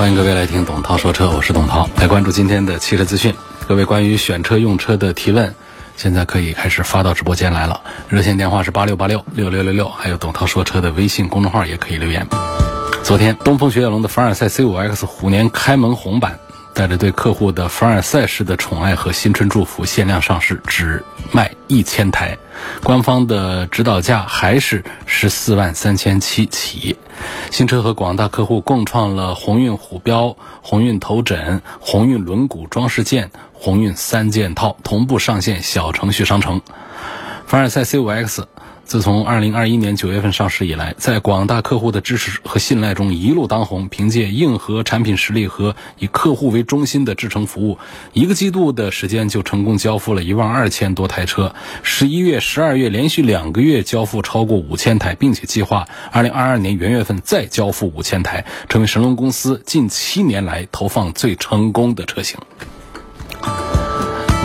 欢迎各位来听董涛说车，我是董涛。来关注今天的汽车资讯，各位关于选车用车的提问，现在可以开始发到直播间来了。热线电话是八六八六六六六六，还有董涛说车的微信公众号也可以留言。昨天，东风雪铁龙的凡尔赛 C5X 虎年开门红版，带着对客户的凡尔赛式的宠爱和新春祝福，限量上市，只卖一千台。官方的指导价还是十四万三千七起。新车和广大客户共创了鸿运虎标、鸿运头枕、鸿运轮毂装饰件、鸿运三件套同步上线小程序商城。凡尔赛 C5X。自从二零二一年九月份上市以来，在广大客户的支持和信赖中一路当红。凭借硬核产品实力和以客户为中心的制成服务，一个季度的时间就成功交付了一万二千多台车。十一月、十二月连续两个月交付超过五千台，并且计划二零二二年元月份再交付五千台，成为神龙公司近七年来投放最成功的车型。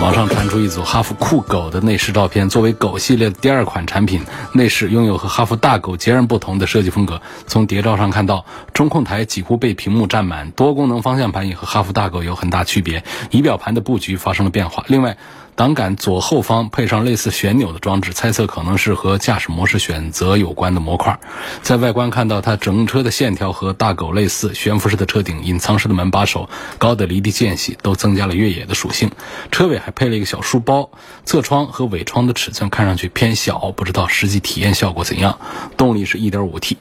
网上传出一组哈弗酷狗的内饰照片，作为狗系列的第二款产品，内饰拥有和哈弗大狗截然不同的设计风格。从谍照上看到，中控台几乎被屏幕占满，多功能方向盘也和哈弗大狗有很大区别，仪表盘的布局发生了变化。另外，挡杆左后方配上类似旋钮的装置，猜测可能是和驾驶模式选择有关的模块。在外观看到，它整车的线条和大狗类似，悬浮式的车顶、隐藏式的门把手、高的离地间隙都增加了越野的属性。车尾还配了一个小书包，侧窗和尾窗的尺寸看上去偏小，不知道实际体验效果怎样。动力是 1.5T。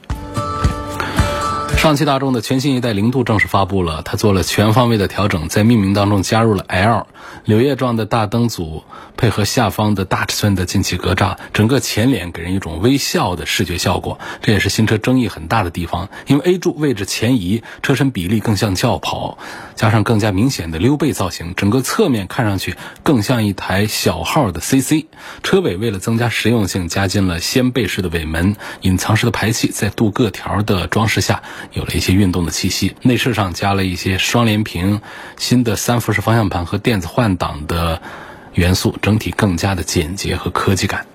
上汽大众的全新一代零度正式发布了，它做了全方位的调整，在命名当中加入了 L 柳叶状的大灯组，配合下方的大尺寸的进气格栅，整个前脸给人一种微笑的视觉效果。这也是新车争议很大的地方，因为 A 柱位置前移，车身比例更像轿跑，加上更加明显的溜背造型，整个侧面看上去更像一台小号的 CC。车尾为了增加实用性，加进了掀背式的尾门，隐藏式的排气，在镀铬条的装饰下。有了一些运动的气息，内饰上加了一些双联屏、新的三辐式方向盘和电子换挡的元素，整体更加的简洁和科技感。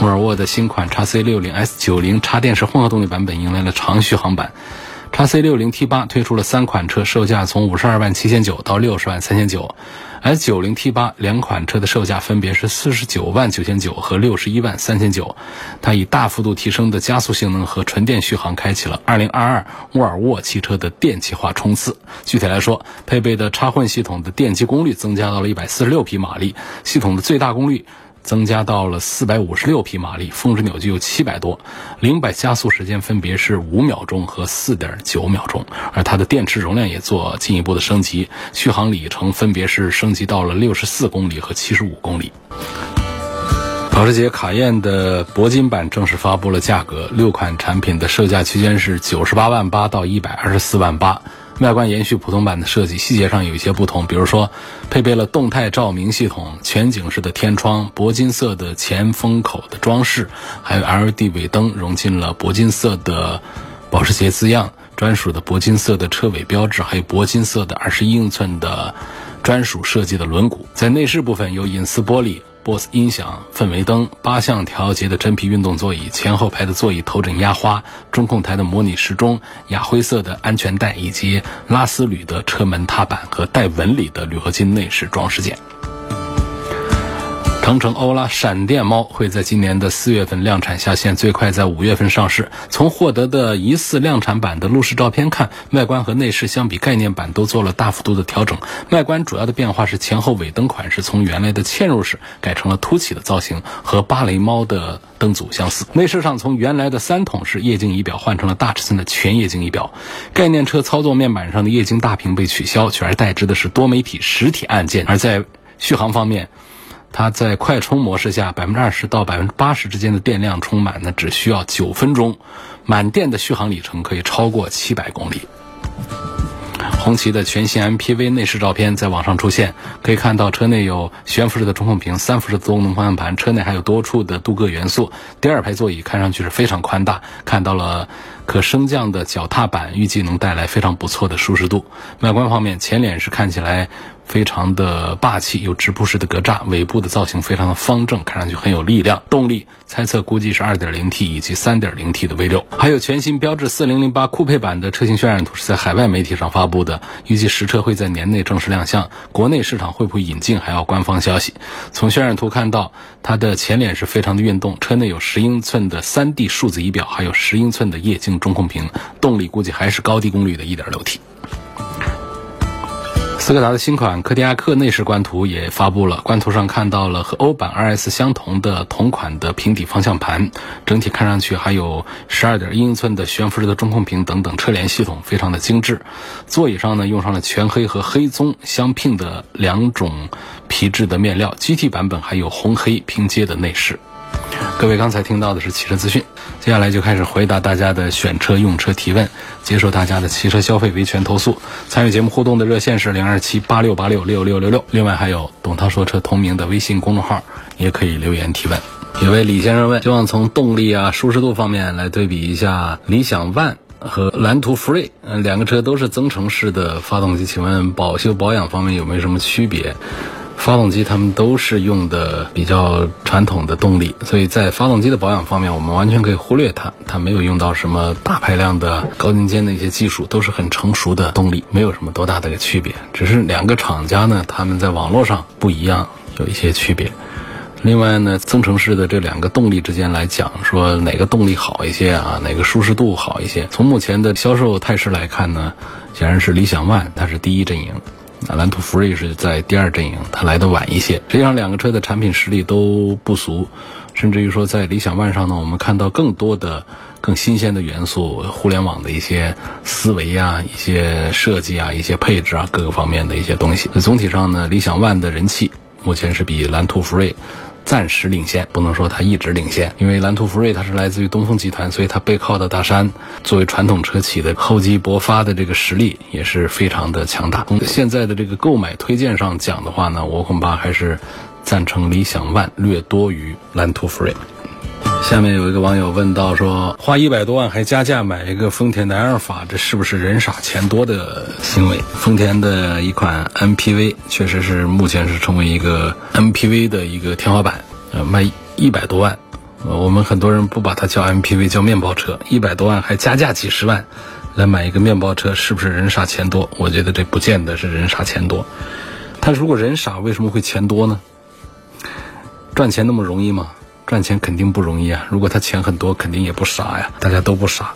沃尔沃的新款 x C 六零 S 九零插电式混合动力版本迎来了长续航版。x C 六零 T 八推出了三款车，售价从五十二万七千九到六十万三千九。S 九零 T 八两款车的售价分别是四十九万九千九和六十一万三千九。它以大幅度提升的加速性能和纯电续航，开启了二零二二沃尔沃汽车的电气化冲刺。具体来说，配备的插混系统的电机功率增加到了一百四十六匹马力，系统的最大功率。增加到了四百五十六匹马力，峰值扭矩有七百多，零百加速时间分别是五秒钟和四点九秒钟，而它的电池容量也做进一步的升级，续航里程分别是升级到了六十四公里和七十五公里。保时捷卡宴的铂金版正式发布了价格，六款产品的售价区间是九十八万八到一百二十四万八。外观延续普通版的设计，细节上有一些不同，比如说配备了动态照明系统、全景式的天窗、铂金色的前风口的装饰，还有 LED 尾灯融进了铂金色的保时捷字样、专属的铂金色的车尾标志，还有铂金色的二十一英寸的专属设计的轮毂。在内饰部分有隐私玻璃。BOSS 音响、氛围灯、八项调节的真皮运动座椅、前后排的座椅头枕压花、中控台的模拟时钟、亚灰色的安全带，以及拉丝铝的车门踏板和带纹理的铝合金内饰装饰件。长城欧拉闪电猫会在今年的四月份量产下线，最快在五月份上市。从获得的疑似量产版的路试照片看，外观和内饰相比概念版都做了大幅度的调整。外观主要的变化是前后尾灯款式从原来的嵌入式改成了凸起的造型，和芭蕾猫的灯组相似。内饰上从原来的三筒式液晶仪表换成了大尺寸的全液晶仪表。概念车操作面板上的液晶大屏被取消，取而代之的是多媒体实体按键。而在续航方面，它在快充模式下，百分之二十到百分之八十之间的电量充满呢，只需要九分钟，满电的续航里程可以超过七百公里。红旗的全新 MPV 内饰照片在网上出现，可以看到车内有悬浮式的中控屏、三辐式多功能方向盘，车内还有多处的镀铬元素。第二排座椅看上去是非常宽大，看到了可升降的脚踏板，预计能带来非常不错的舒适度。外观方面，前脸是看起来。非常的霸气，有直瀑式的格栅，尾部的造型非常的方正，看上去很有力量。动力猜测估计是 2.0T 以及 3.0T 的 V6，还有全新标致4008酷配版的车型渲染图是在海外媒体上发布的，预计实车会在年内正式亮相。国内市场会不会引进还要官方消息。从渲染图看到，它的前脸是非常的运动，车内有十英寸的 3D 数字仪表，还有十英寸的液晶中控屏，动力估计还是高低功率的 1.6T。斯柯达的新款柯迪亚克内饰官图也发布了，官图上看到了和欧版 RS 相同的同款的平底方向盘，整体看上去还有十二点一英寸的悬浮式的中控屏等等车联系统，非常的精致。座椅上呢用上了全黑和黑棕相拼的两种皮质的面料，GT 版本还有红黑拼接的内饰。各位刚才听到的是汽车资讯，接下来就开始回答大家的选车用车提问，接受大家的汽车消费维权投诉。参与节目互动的热线是零二七八六八六六六六六，另外还有董涛说车同名的微信公众号，也可以留言提问。有位李先生问，希望从动力啊、舒适度方面来对比一下理想 ONE 和蓝图 Free，嗯，两个车都是增程式的发动机，请问保修保养方面有没有什么区别？发动机它们都是用的比较传统的动力，所以在发动机的保养方面，我们完全可以忽略它。它没有用到什么大排量的高精尖的一些技术，都是很成熟的动力，没有什么多大的一个区别。只是两个厂家呢，他们在网络上不一样，有一些区别。另外呢，增程式的这两个动力之间来讲，说哪个动力好一些啊，哪个舒适度好一些？从目前的销售态势来看呢，显然是理想 ONE 它是第一阵营。啊，蓝图福瑞是在第二阵营，它来的晚一些。实际上，两个车的产品实力都不俗，甚至于说，在理想 ONE 上呢，我们看到更多的、更新鲜的元素，互联网的一些思维啊、一些设计啊、一些配置啊，各个方面的一些东西。总体上呢，理想 ONE 的人气目前是比蓝图福瑞。暂时领先，不能说它一直领先，因为蓝图福瑞它是来自于东风集团，所以它背靠的大山，作为传统车企的厚积薄发的这个实力也是非常的强大。从现在的这个购买推荐上讲的话呢，我恐怕还是赞成理想 ONE 略多于蓝图福瑞。下面有一个网友问到说，花一百多万还加价买一个丰田的埃尔法，这是不是人傻钱多的行为？丰田的一款 MPV 确实是目前是成为一个 MPV 的一个天花板，呃，卖一百多万，我们很多人不把它叫 MPV，叫面包车，一百多万还加价几十万来买一个面包车，是不是人傻钱多？我觉得这不见得是人傻钱多。他如果人傻，为什么会钱多呢？赚钱那么容易吗？赚钱肯定不容易啊！如果他钱很多，肯定也不傻呀。大家都不傻。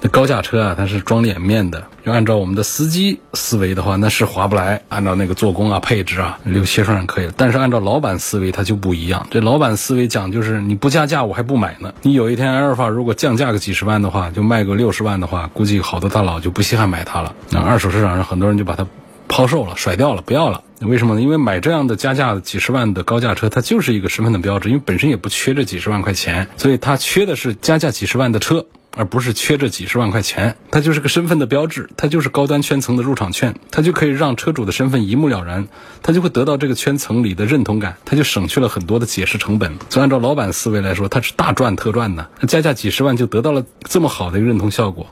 那高价车啊，它是装脸面的。要按照我们的司机思维的话，那是划不来。按照那个做工啊、配置啊，六七十万可以了。但是按照老板思维，它就不一样。这老板思维讲就是，你不加价，我还不买呢。你有一天阿尔法如果降价个几十万的话，就卖个六十万的话，估计好多大佬就不稀罕买它了。那二手市场上很多人就把它抛售了、甩掉了，不要了。为什么呢？因为买这样的加价几十万的高价车，它就是一个身份的标志。因为本身也不缺这几十万块钱，所以它缺的是加价几十万的车，而不是缺这几十万块钱。它就是个身份的标志，它就是高端圈层的入场券，它就可以让车主的身份一目了然，他就会得到这个圈层里的认同感，他就省去了很多的解释成本。所以按照老板思维来说，它是大赚特赚的。加价几十万就得到了这么好的一个认同效果，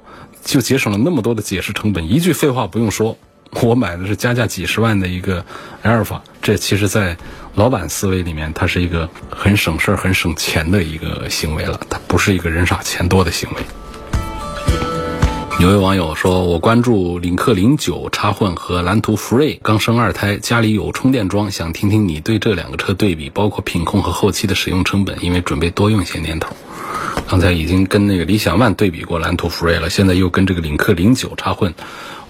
就节省了那么多的解释成本。一句废话不用说。我买的是加价几十万的一个阿尔法，这其实，在老板思维里面，它是一个很省事儿、很省钱的一个行为了，它不是一个人傻钱多的行为。有位网友说：“我关注领克零九插混和蓝图福瑞，刚生二胎，家里有充电桩，想听听你对这两个车对比，包括品控和后期的使用成本，因为准备多用些年头。刚才已经跟那个理想 ONE 对比过蓝图福瑞了，现在又跟这个领克零九插混。”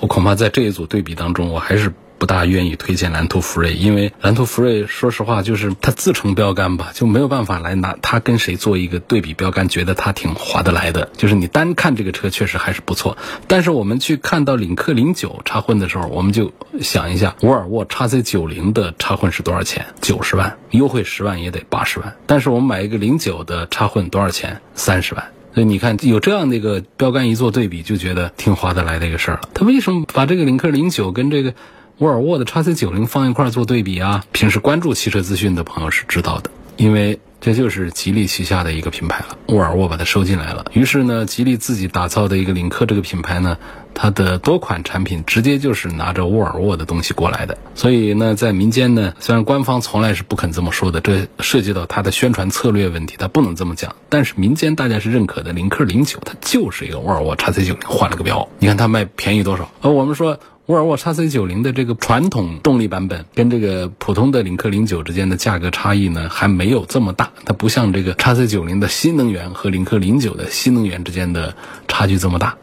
我恐怕在这一组对比当中，我还是不大愿意推荐蓝图福瑞，因为蓝图福瑞说实话就是它自成标杆吧，就没有办法来拿它跟谁做一个对比标杆，觉得它挺划得来的。就是你单看这个车确实还是不错，但是我们去看到领克零九插混的时候，我们就想一下，沃尔沃 XC 九零的插混是多少钱？九十万，优惠十万也得八十万。但是我们买一个零九的插混多少钱？三十万。所以你看，有这样的一个标杆一做对比，就觉得挺划得来的一个事儿了。他为什么把这个领克零九跟这个沃尔沃的 x C 九零放一块做对比啊？平时关注汽车资讯的朋友是知道的，因为这就是吉利旗下的一个品牌了，沃尔沃把它收进来了。于是呢，吉利自己打造的一个领克这个品牌呢。它的多款产品直接就是拿着沃尔沃的东西过来的，所以呢，在民间呢，虽然官方从来是不肯这么说的，这涉及到它的宣传策略问题，它不能这么讲。但是民间大家是认可的，领克零九它就是一个沃尔沃 x C 九零换了个标，你看它卖便宜多少？而我们说沃尔沃 x C 九零的这个传统动力版本跟这个普通的领克零九之间的价格差异呢，还没有这么大，它不像这个 x C 九零的新能源和领克零九的新能源之间的差距这么大。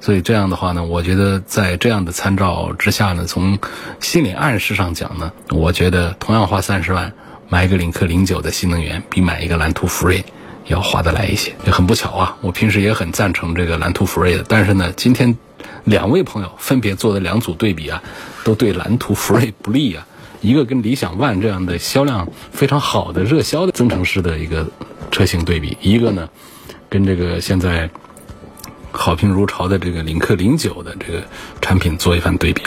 所以这样的话呢，我觉得在这样的参照之下呢，从心理暗示上讲呢，我觉得同样花三十万买一个领克零九的新能源，比买一个蓝图福瑞要划得来一些。也很不巧啊，我平时也很赞成这个蓝图福瑞的，但是呢，今天两位朋友分别做的两组对比啊，都对蓝图福瑞不利啊。一个跟理想 ONE 这样的销量非常好的热销的增程式的一个车型对比，一个呢跟这个现在。好评如潮的这个领克零九的这个产品做一番对比。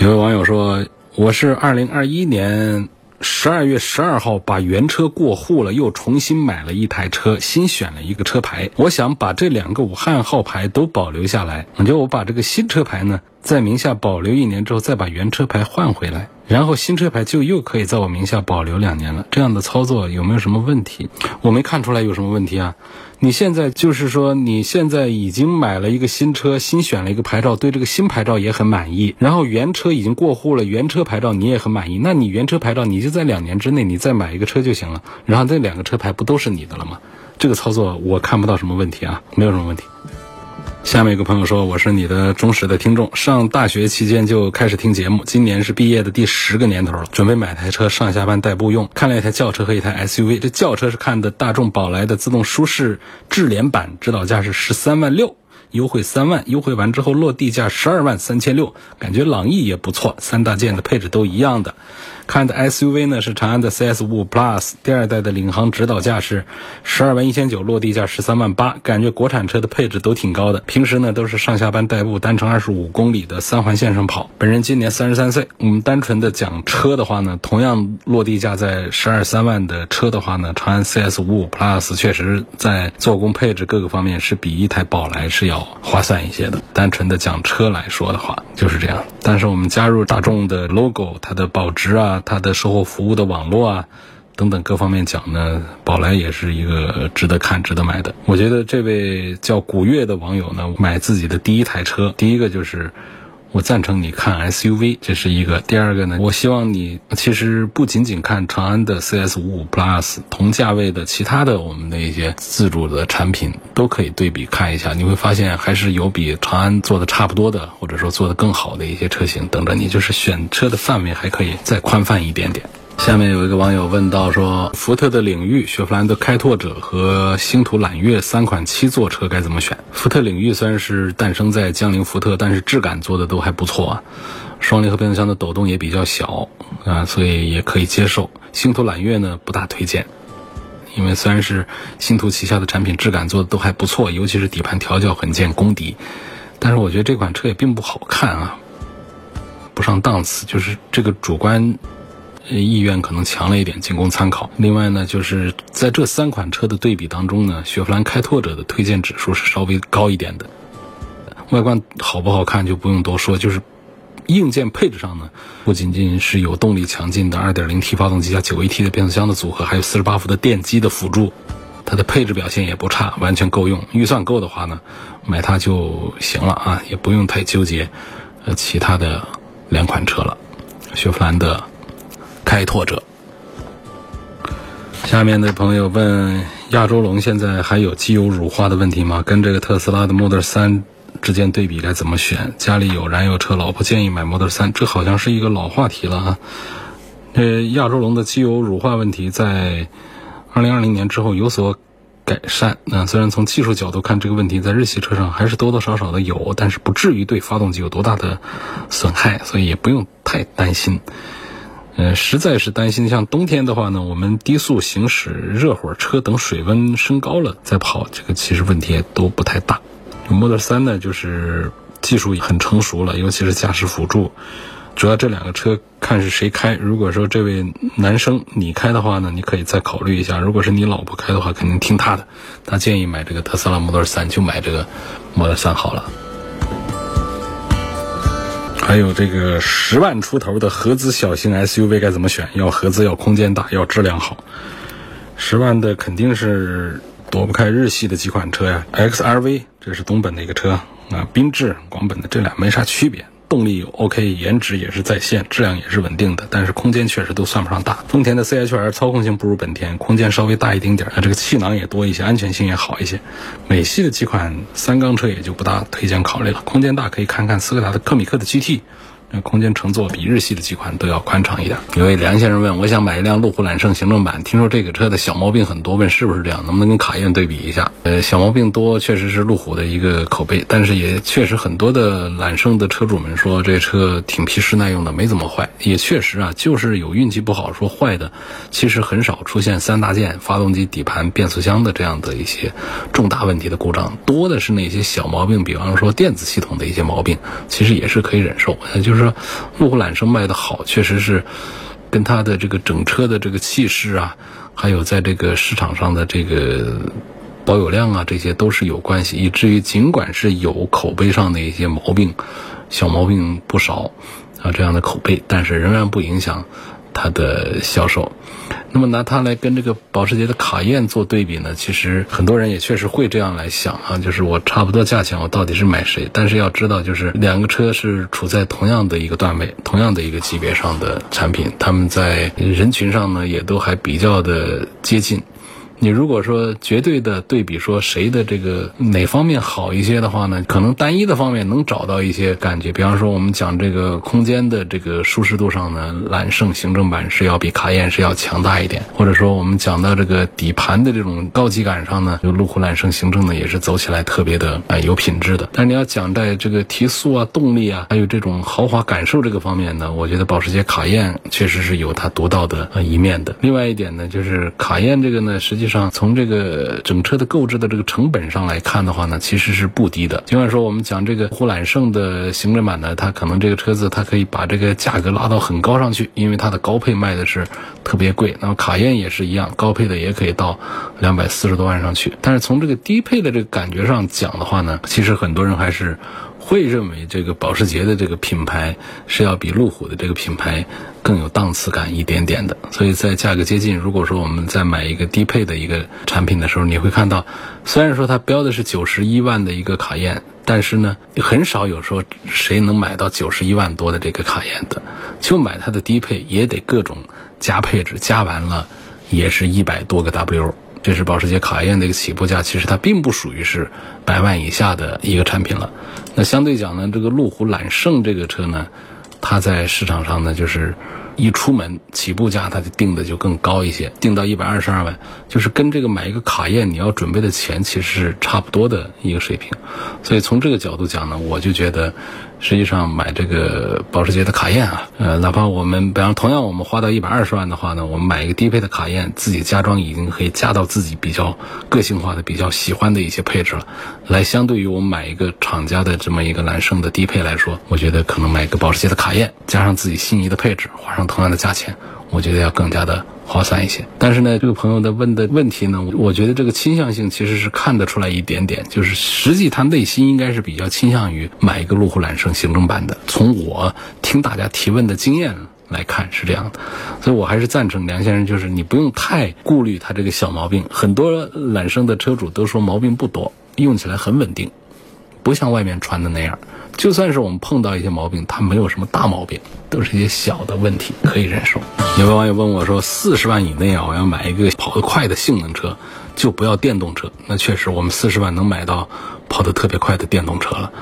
有位网友说：“我是二零二一年十二月十二号把原车过户了，又重新买了一台车，新选了一个车牌。我想把这两个武汉号牌都保留下来。我觉我把这个新车牌呢，在名下保留一年之后，再把原车牌换回来。”然后新车牌就又可以在我名下保留两年了，这样的操作有没有什么问题？我没看出来有什么问题啊。你现在就是说你现在已经买了一个新车，新选了一个牌照，对这个新牌照也很满意。然后原车已经过户了，原车牌照你也很满意。那你原车牌照你就在两年之内你再买一个车就行了，然后这两个车牌不都是你的了吗？这个操作我看不到什么问题啊，没有什么问题。下面一个朋友说：“我是你的忠实的听众，上大学期间就开始听节目，今年是毕业的第十个年头了，准备买台车上下班代步用。看了一台轿车和一台 SUV，这轿车是看的大众宝来的自动舒适智联版，指导价是十三万六。”优惠三万，优惠完之后落地价十二万三千六，感觉朗逸也不错，三大件的配置都一样的。看的 SUV 呢是长安的 CS 五 Plus，第二代的领航指导价是十二万一千九，落地价十三万八，感觉国产车的配置都挺高的。平时呢都是上下班代步，单程二十五公里的三环线上跑。本人今年三十三岁，我们单纯的讲车的话呢，同样落地价在十二三万的车的话呢，长安 CS 五 Plus 确实在做工配置各个方面是比一台宝来是要。划算一些的，单纯的讲车来说的话就是这样。但是我们加入大众的 logo，它的保值啊它的售后服务的网络啊，等等各方面讲呢，宝来也是一个值得看、值得买的。我觉得这位叫古月的网友呢，买自己的第一台车，第一个就是。我赞成你看 SUV，这是一个。第二个呢，我希望你其实不仅仅看长安的 CS 五五 Plus，同价位的其他的我们的一些自主的产品都可以对比看一下，你会发现还是有比长安做的差不多的，或者说做的更好的一些车型等着你，就是选车的范围还可以再宽泛一点点。下面有一个网友问到说，福特的领域、雪佛兰的开拓者和星途揽月三款七座车该怎么选？福特领域虽然是诞生在江铃福特，但是质感做的都还不错啊，双离合变速箱的抖动也比较小啊，所以也可以接受。星途揽月呢不大推荐，因为虽然是星途旗下的产品，质感做的都还不错，尤其是底盘调教很见功底，但是我觉得这款车也并不好看啊，不上档次，就是这个主观。意愿可能强了一点，仅供参考。另外呢，就是在这三款车的对比当中呢，雪佛兰开拓者的推荐指数是稍微高一点的。外观好不好看就不用多说，就是硬件配置上呢，不仅仅是有动力强劲的 2.0T 发动机加 9AT 的变速箱的组合，还有48伏的电机的辅助，它的配置表现也不差，完全够用。预算够的话呢，买它就行了啊，也不用太纠结呃其他的两款车了。雪佛兰的。开拓者。下面的朋友问：亚洲龙现在还有机油乳化的问题吗？跟这个特斯拉的 Model 3之间对比该怎么选？家里有燃油车，老婆建议买 Model 3，这好像是一个老话题了啊。呃，亚洲龙的机油乳化问题在2020年之后有所改善。那虽然从技术角度看，这个问题在日系车上还是多多少少的有，但是不至于对发动机有多大的损害，所以也不用太担心。呃，实在是担心，像冬天的话呢，我们低速行驶、热火车等水温升高了再跑，这个其实问题也都不太大。Model 3呢，就是技术很成熟了，尤其是驾驶辅助。主要这两个车看是谁开。如果说这位男生你开的话呢，你可以再考虑一下；如果是你老婆开的话，肯定听他的。他建议买这个特斯拉 Model 3，就买这个 Model 3好了。还有这个十万出头的合资小型 SUV 该怎么选？要合资，要空间大，要质量好。十万的肯定是躲不开日系的几款车呀，XRV 这是东本的一个车啊，缤智、广本的这俩没啥区别。动力 OK，颜值也是在线，质量也是稳定的，但是空间确实都算不上大。丰田的 CHR 操控性不如本田，空间稍微大一丁点儿，这个气囊也多一些，安全性也好一些。美系的几款三缸车也就不大推荐考虑了。空间大可以看看斯柯达的科米克的 GT。那空间乘坐比日系的几款都要宽敞一点。有位梁先生问：“我想买一辆路虎揽胜行政版，听说这个车的小毛病很多，问是不是这样？能不能跟卡宴对比一下？”呃，小毛病多确实是路虎的一个口碑，但是也确实很多的揽胜的车主们说这车挺皮实耐用的，没怎么坏。也确实啊，就是有运气不好说坏的，其实很少出现三大件：发动机、底盘、变速箱的这样的一些重大问题的故障，多的是那些小毛病，比方说电子系统的一些毛病，其实也是可以忍受。就是。说路虎揽胜卖的好，确实是跟它的这个整车的这个气势啊，还有在这个市场上的这个保有量啊，这些都是有关系。以至于尽管是有口碑上的一些毛病，小毛病不少啊，这样的口碑，但是仍然不影响它的销售。那么拿它来跟这个保时捷的卡宴做对比呢？其实很多人也确实会这样来想啊，就是我差不多价钱，我到底是买谁？但是要知道，就是两个车是处在同样的一个段位、同样的一个级别上的产品，他们在人群上呢也都还比较的接近。你如果说绝对的对比说谁的这个哪方面好一些的话呢，可能单一的方面能找到一些感觉。比方说我们讲这个空间的这个舒适度上呢，揽胜行政版是要比卡宴是要强大一点。或者说我们讲到这个底盘的这种高级感上呢，就路虎揽胜行政呢也是走起来特别的啊有品质的。但是你要讲在这个提速啊、动力啊，还有这种豪华感受这个方面呢，我觉得保时捷卡宴确实是有它独到的一面的。另外一点呢，就是卡宴这个呢，实际上，从这个整车的购置的这个成本上来看的话呢，其实是不低的。尽管说我们讲这个呼揽胜的行政版呢，它可能这个车子它可以把这个价格拉到很高上去，因为它的高配卖的是特别贵。那么卡宴也是一样，高配的也可以到两百四十多万上去。但是从这个低配的这个感觉上讲的话呢，其实很多人还是。会认为这个保时捷的这个品牌是要比路虎的这个品牌更有档次感一点点的，所以在价格接近，如果说我们在买一个低配的一个产品的时候，你会看到，虽然说它标的是九十一万的一个卡宴，但是呢，很少有说谁能买到九十一万多的这个卡宴的，就买它的低配也得各种加配置，加完了也是一百多个 W。这是保时捷卡宴的一个起步价，其实它并不属于是百万以下的一个产品了。那相对讲呢，这个路虎揽胜这个车呢，它在市场上呢就是。一出门起步价，它就定的就更高一些，定到一百二十二万，就是跟这个买一个卡宴你要准备的钱其实是差不多的一个水平。所以从这个角度讲呢，我就觉得，实际上买这个保时捷的卡宴啊，呃，哪怕我们比方同样我们花到一百二十万的话呢，我们买一个低配的卡宴，自己加装已经可以加到自己比较个性化的、比较喜欢的一些配置了。来相对于我们买一个厂家的这么一个揽胜的低配来说，我觉得可能买一个保时捷的卡宴，加上自己心仪的配置，花上。同样的价钱，我觉得要更加的划算一些。但是呢，这个朋友的问的问题呢，我觉得这个倾向性其实是看得出来一点点，就是实际他内心应该是比较倾向于买一个路虎揽胜行政版的。从我听大家提问的经验来看是这样的，所以我还是赞成梁先生，就是你不用太顾虑他这个小毛病。很多揽胜的车主都说毛病不多，用起来很稳定，不像外面传的那样。就算是我们碰到一些毛病，它没有什么大毛病，都是一些小的问题，可以忍受。有位网友问我说：“四十万以内啊，我要买一个跑得快的性能车，就不要电动车。”那确实，我们四十万能买到跑得特别快的电动车了。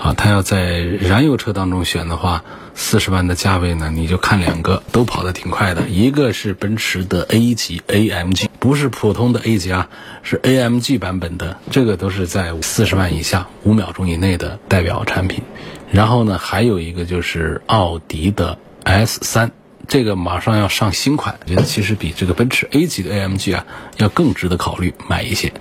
啊，他要在燃油车当中选的话。四十万的价位呢，你就看两个都跑得挺快的，一个是奔驰的 A 级 AMG，不是普通的 A 级啊，是 AMG 版本的，这个都是在四十万以下，五秒钟以内的代表产品。然后呢，还有一个就是奥迪的 S 三，这个马上要上新款，觉得其实比这个奔驰 A 级的 AMG 啊要更值得考虑买一些。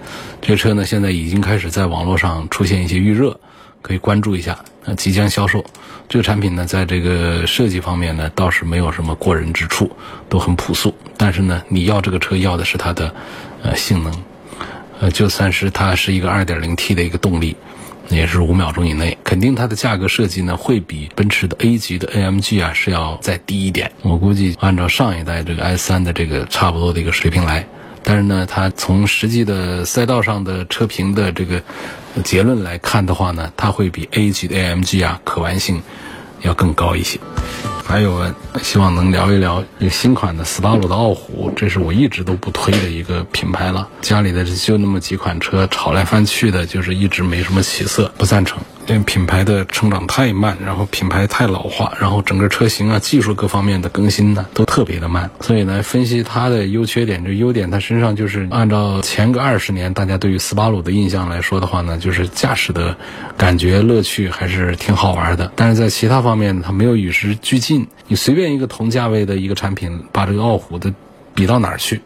这车呢现在已经开始在网络上出现一些预热，可以关注一下。那即将销售，这个产品呢在这个设计方面呢倒是没有什么过人之处，都很朴素。但是呢你要这个车要的是它的呃性能，呃就算是它是一个 2.0T 的一个动力。也是五秒钟以内，肯定它的价格设计呢会比奔驰的 A 级的 AMG 啊是要再低一点。我估计按照上一代这个 i3 的这个差不多的一个水平来，但是呢，它从实际的赛道上的车评的这个结论来看的话呢，它会比 A 级的 AMG 啊可玩性要更高一些。还有，希望能聊一聊这新款的斯巴鲁的傲虎，这是我一直都不推的一个品牌了。家里的就那么几款车，炒来翻去的，就是一直没什么起色，不赞成。因为品牌的成长太慢，然后品牌太老化，然后整个车型啊、技术各方面的更新呢都特别的慢。所以呢，分析它的优缺点，这优点它身上就是按照前个二十年大家对于斯巴鲁的印象来说的话呢，就是驾驶的感觉乐趣还是挺好玩的。但是在其他方面，它没有与时俱进。你随便一个同价位的一个产品，把这个傲虎的比到哪儿去？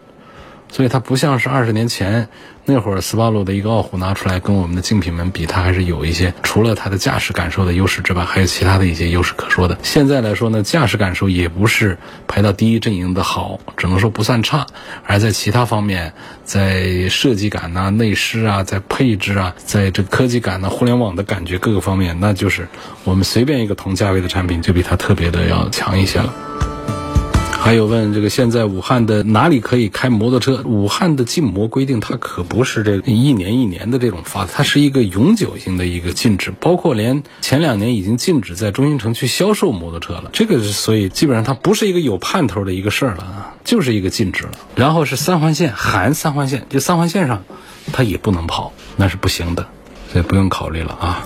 所以它不像是二十年前那会儿斯巴鲁的一个傲虎拿出来跟我们的竞品们比，它还是有一些除了它的驾驶感受的优势之外，还有其他的一些优势可说的。现在来说呢，驾驶感受也不是排到第一阵营的好，只能说不算差，而在其他方面，在设计感呐、内饰啊、在配置啊、在这科技感呐、互联网的感觉各个方面，那就是我们随便一个同价位的产品就比它特别的要强一些了。还有问这个现在武汉的哪里可以开摩托车？武汉的禁摩规定它可不是这一年一年的这种发，它是一个永久性的一个禁止，包括连前两年已经禁止在中心城区销售摩托车了。这个是所以基本上它不是一个有盼头的一个事儿了啊，就是一个禁止了。然后是三环线含三环线，就三环线上它也不能跑，那是不行的，所以不用考虑了啊。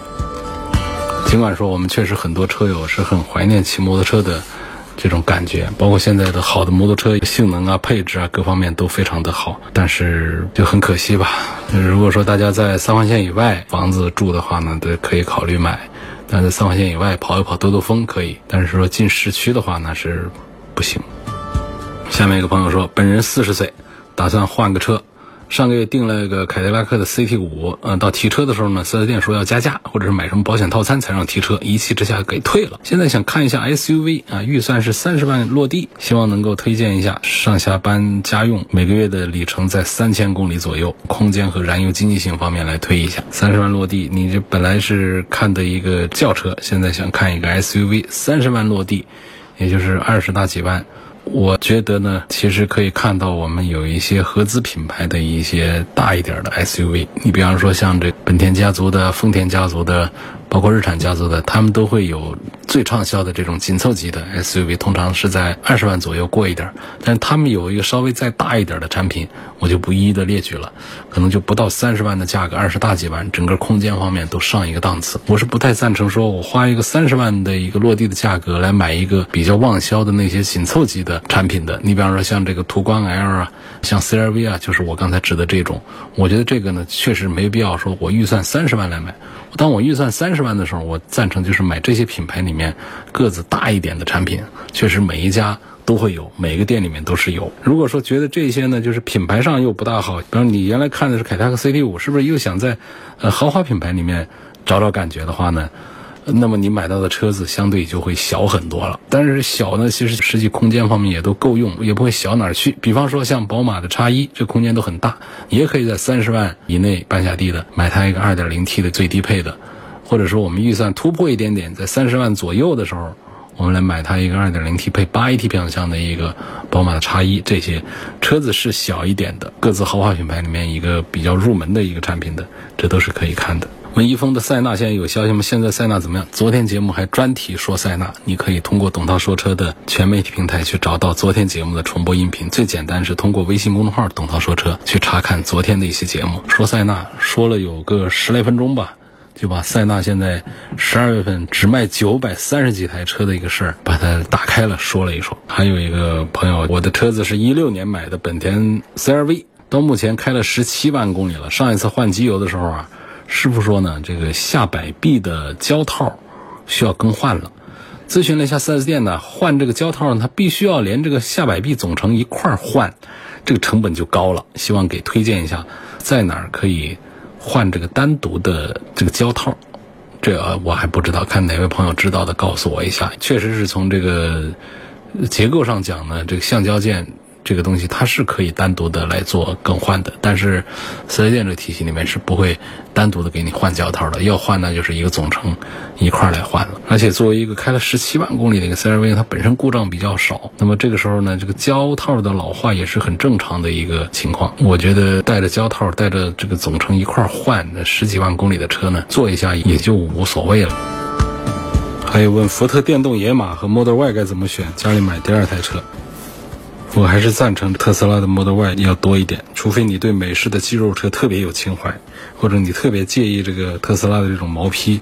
尽管说我们确实很多车友是很怀念骑摩托车的。这种感觉，包括现在的好的摩托车性能啊、配置啊各方面都非常的好，但是就很可惜吧。如果说大家在三环线以外房子住的话呢，都可以考虑买；但在三环线以外跑一跑、兜兜风可以，但是说进市区的话那是不行。下面一个朋友说，本人四十岁，打算换个车。上个月订了一个凯迪拉克的 CT 五，嗯，到提车的时候呢，四 S 店说要加价，或者是买什么保险套餐才让提车，一气之下给退了。现在想看一下 SUV 啊，预算是三十万落地，希望能够推荐一下，上下班家用，每个月的里程在三千公里左右，空间和燃油经济性方面来推一下。三十万落地，你这本来是看的一个轿车，现在想看一个 SUV，三十万落地，也就是二十大几万。我觉得呢，其实可以看到我们有一些合资品牌的一些大一点的 SUV，你比方说像这本田家族的、丰田家族的。包括日产家族的，他们都会有最畅销的这种紧凑级的 SUV，通常是在二十万左右过一点。但他们有一个稍微再大一点的产品，我就不一一的列举了，可能就不到三十万的价格，二十大几万，整个空间方面都上一个档次。我是不太赞成说我花一个三十万的一个落地的价格来买一个比较旺销的那些紧凑级的产品的。你比方说像这个途观 L 啊，像 CRV 啊，就是我刚才指的这种。我觉得这个呢，确实没必要说我预算三十万来买。当我预算三十万的时候，我赞成就是买这些品牌里面个子大一点的产品，确实每一家都会有，每个店里面都是有。如果说觉得这些呢，就是品牌上又不大好，比如你原来看的是凯迪拉克 CT 五，是不是又想在呃豪华品牌里面找找感觉的话呢？那么你买到的车子相对就会小很多了，但是小呢，其实实际空间方面也都够用，也不会小哪儿去。比方说像宝马的叉一，这空间都很大，也可以在三十万以内半下地的买它一个二点零 T 的最低配的，或者说我们预算突破一点点，在三十万左右的时候，我们来买它一个二点零 T 配八 AT 变速箱的一个宝马的叉一，这些车子是小一点的，各自豪华品牌里面一个比较入门的一个产品的，这都是可以看的。文一峰的塞纳现在有消息吗？现在塞纳怎么样？昨天节目还专题说塞纳，你可以通过董涛说车的全媒体平台去找到昨天节目的重播音频。最简单是通过微信公众号“董涛说车”去查看昨天的一些节目。说塞纳说了有个十来分钟吧，就把塞纳现在十二月份只卖九百三十几台车的一个事儿，把它打开了说了一说。还有一个朋友，我的车子是一六年买的本田 CRV，到目前开了十七万公里了。上一次换机油的时候啊。师傅说呢，这个下摆臂的胶套需要更换了。咨询了一下 4S 店呢，换这个胶套呢，它必须要连这个下摆臂总成一块换，这个成本就高了。希望给推荐一下，在哪儿可以换这个单独的这个胶套？这个我还不知道，看哪位朋友知道的告诉我一下。确实是从这个结构上讲呢，这个橡胶件。这个东西它是可以单独的来做更换的，但是四 S 店这个体系里面是不会单独的给你换胶套的，要换呢就是一个总成一块来换了。而且作为一个开了十七万公里的一个 CRV，它本身故障比较少，那么这个时候呢，这个胶套的老化也是很正常的一个情况。我觉得带着胶套、带着这个总成一块换，那十几万公里的车呢，做一下也就无所谓了。还有问福特电动野马和 Model Y 该怎么选？家里买第二台车。我还是赞成特斯拉的 Model Y 要多一点，除非你对美式的肌肉车特别有情怀，或者你特别介意这个特斯拉的这种毛坯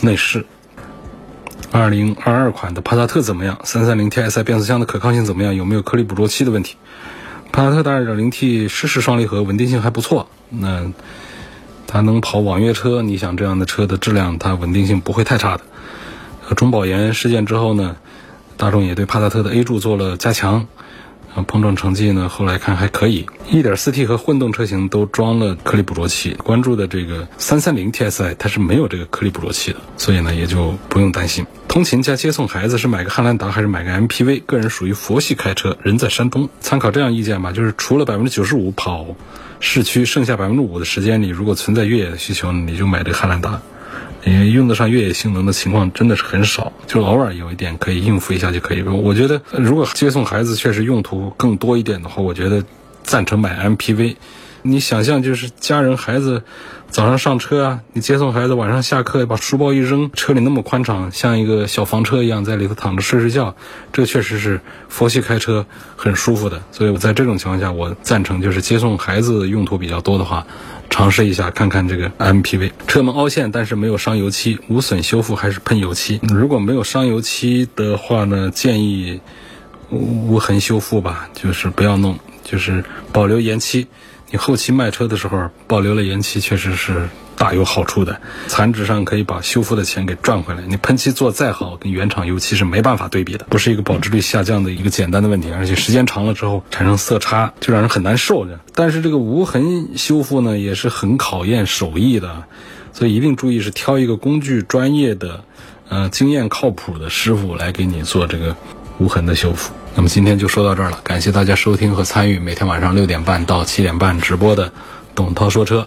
内饰。二零二二款的帕萨特怎么样？三三零 TSI 变速箱的可靠性怎么样？有没有颗粒捕捉器的问题？帕萨特的二点零 T 湿式双离合稳定性还不错，那它能跑网约车，你想这样的车的质量，它稳定性不会太差的。中保研事件之后呢，大众也对帕萨特的 A 柱做了加强。碰撞成绩呢？后来看还可以。1.4T 和混动车型都装了颗粒捕捉器。关注的这个330 TSI 它是没有这个颗粒捕捉器的，所以呢也就不用担心。通勤加接送孩子是买个汉兰达还是买个 MPV？个人属于佛系开车，人在山东，参考这样意见吧。就是除了百分之九十五跑市区，剩下百分之五的时间里，如果存在越野的需求，你就买这个汉兰达。因为用得上越野性能的情况真的是很少，就偶尔有一点可以应付一下就可以了。我觉得如果接送孩子确实用途更多一点的话，我觉得赞成买 MPV。你想象就是家人孩子早上上车啊，你接送孩子，晚上下课把书包一扔，车里那么宽敞，像一个小房车一样在里头躺着睡睡觉，这确实是佛系开车很舒服的。所以我在这种情况下，我赞成就是接送孩子用途比较多的话。尝试一下，看看这个 MPV 车门凹陷，但是没有伤油漆，无损修复还是喷油漆？如果没有伤油漆的话呢，建议无痕修复吧，就是不要弄，就是保留延期。你后期卖车的时候保留了延期，确实是。大有好处的，残值上可以把修复的钱给赚回来。你喷漆做再好，跟原厂油漆是没办法对比的，不是一个保值率下降的一个简单的问题，而且时间长了之后产生色差，就让人很难受的。但是这个无痕修复呢，也是很考验手艺的，所以一定注意是挑一个工具专业的、呃经验靠谱的师傅来给你做这个无痕的修复。那么今天就说到这儿了，感谢大家收听和参与每天晚上六点半到七点半直播的董涛说车。